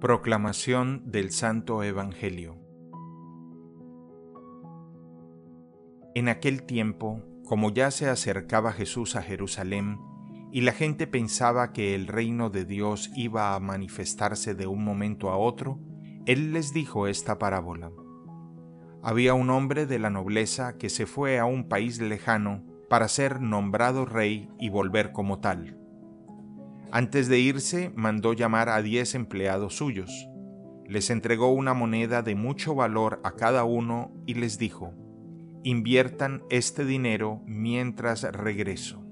Proclamación del Santo Evangelio En aquel tiempo, como ya se acercaba Jesús a Jerusalén, y la gente pensaba que el reino de Dios iba a manifestarse de un momento a otro, Él les dijo esta parábola. Había un hombre de la nobleza que se fue a un país lejano para ser nombrado rey y volver como tal. Antes de irse, mandó llamar a diez empleados suyos. Les entregó una moneda de mucho valor a cada uno y les dijo, inviertan este dinero mientras regreso.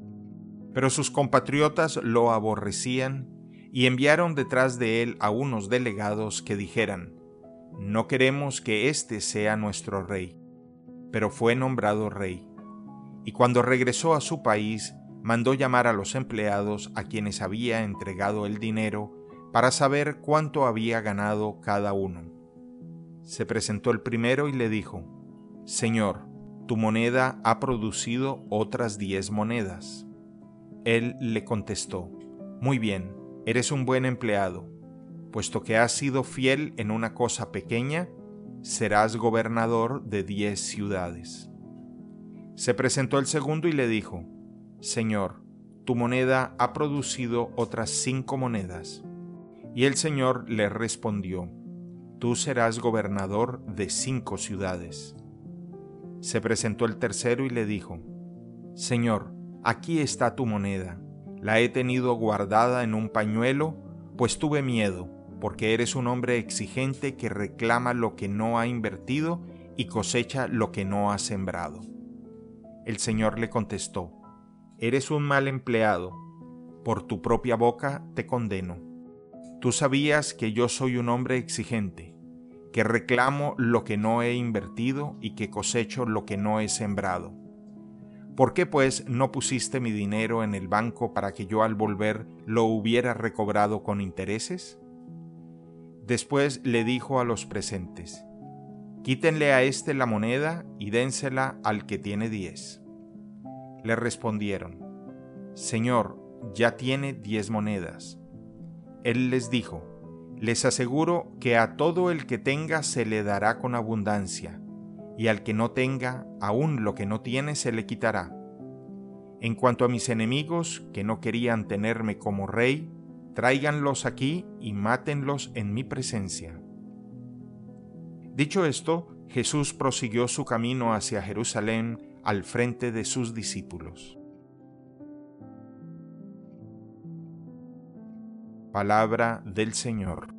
Pero sus compatriotas lo aborrecían y enviaron detrás de él a unos delegados que dijeran, no queremos que éste sea nuestro rey. Pero fue nombrado rey. Y cuando regresó a su país, mandó llamar a los empleados a quienes había entregado el dinero para saber cuánto había ganado cada uno. Se presentó el primero y le dijo, Señor, tu moneda ha producido otras diez monedas. Él le contestó, Muy bien, eres un buen empleado, puesto que has sido fiel en una cosa pequeña, serás gobernador de diez ciudades. Se presentó el segundo y le dijo, Señor, tu moneda ha producido otras cinco monedas. Y el Señor le respondió, Tú serás gobernador de cinco ciudades. Se presentó el tercero y le dijo, Señor, aquí está tu moneda. La he tenido guardada en un pañuelo, pues tuve miedo, porque eres un hombre exigente que reclama lo que no ha invertido y cosecha lo que no ha sembrado. El Señor le contestó, Eres un mal empleado, por tu propia boca te condeno. Tú sabías que yo soy un hombre exigente, que reclamo lo que no he invertido y que cosecho lo que no he sembrado. ¿Por qué pues no pusiste mi dinero en el banco para que yo al volver lo hubiera recobrado con intereses? Después le dijo a los presentes, Quítenle a éste la moneda y dénsela al que tiene diez. Le respondieron, Señor, ya tiene diez monedas. Él les dijo, Les aseguro que a todo el que tenga se le dará con abundancia, y al que no tenga, aún lo que no tiene se le quitará. En cuanto a mis enemigos, que no querían tenerme como rey, tráiganlos aquí y mátenlos en mi presencia. Dicho esto, Jesús prosiguió su camino hacia Jerusalén al frente de sus discípulos. Palabra del Señor.